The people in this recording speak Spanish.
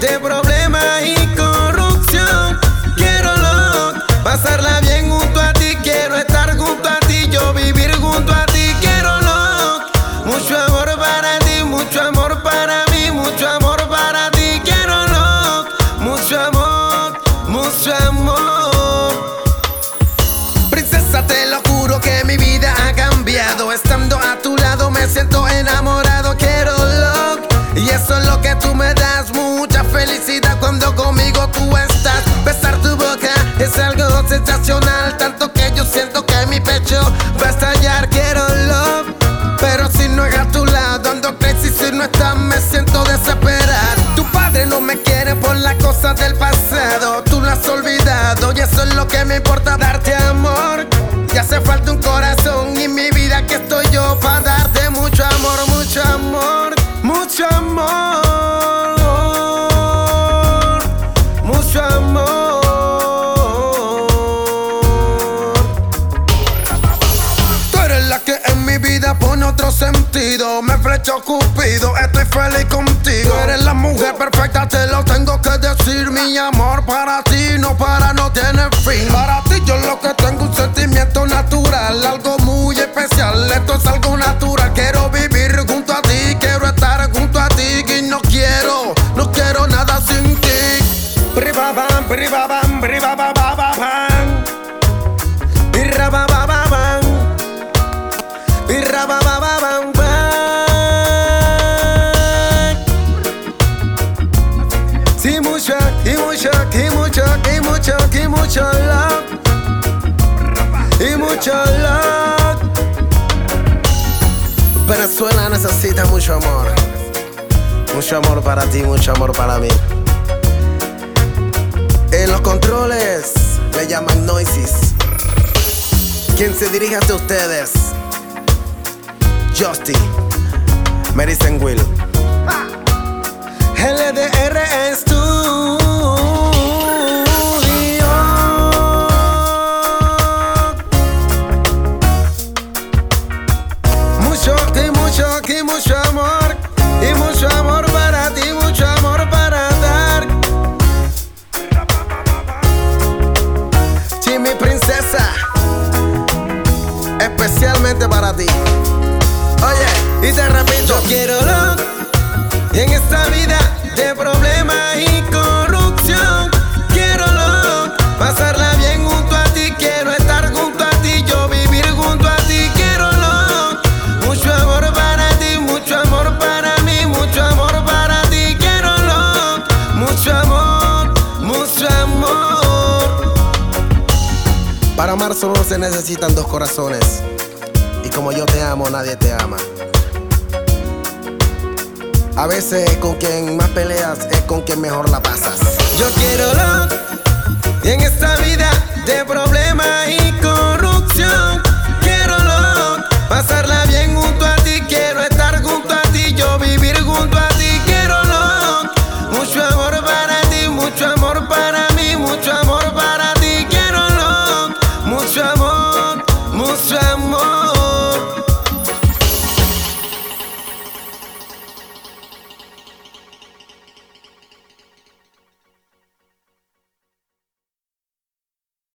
de problemas siento que mi pecho va a estallar, quiero love. Pero si no es a tu lado, ando crazy, si no estás me siento desesperado. Tu padre no me quiere por las cosas del pasado, tú lo has olvidado y eso es lo que me importa, darte mi vida pone otro sentido. Me flechó Cupido, estoy feliz contigo. Tú eres la mujer perfecta, te lo tengo que decir. Mi amor para ti, no para no tener fin. Para ti, yo lo que tengo un sentimiento natural, algo muy especial. Esto es algo natural. Quiero vivir junto a ti, quiero estar junto a ti. Y no quiero, no quiero nada sin ti. Bribabam, bribabam, bribabababam. Sí, mucho, y mucho, y mucho, y mucho, y mucho love. Y mucho love. Venezuela necesita mucho amor. Mucho amor para ti, mucho amor para mí. En los controles le llaman Noises. Quien se dirige hacia ustedes, Justy, Medicine Will. LDR Studio. Mucho, y mucho, y mucho amor. Y mucho amor para ti, mucho amor para dar. Sí, mi princesa. Especialmente para ti. Oye, y te repito, yo quiero lo y en esta vida de problemas y corrupción. Quiero lo pasarla bien junto a ti, quiero estar junto a ti, yo vivir junto a ti, quiero lo mucho amor para ti, mucho amor para mí, mucho amor para ti, quiero lo mucho amor, mucho amor. Para amar solo se necesitan dos corazones. Como yo te amo, nadie te ama. A veces con quien más peleas es con quien mejor la pasas. Yo quiero love en esta vida.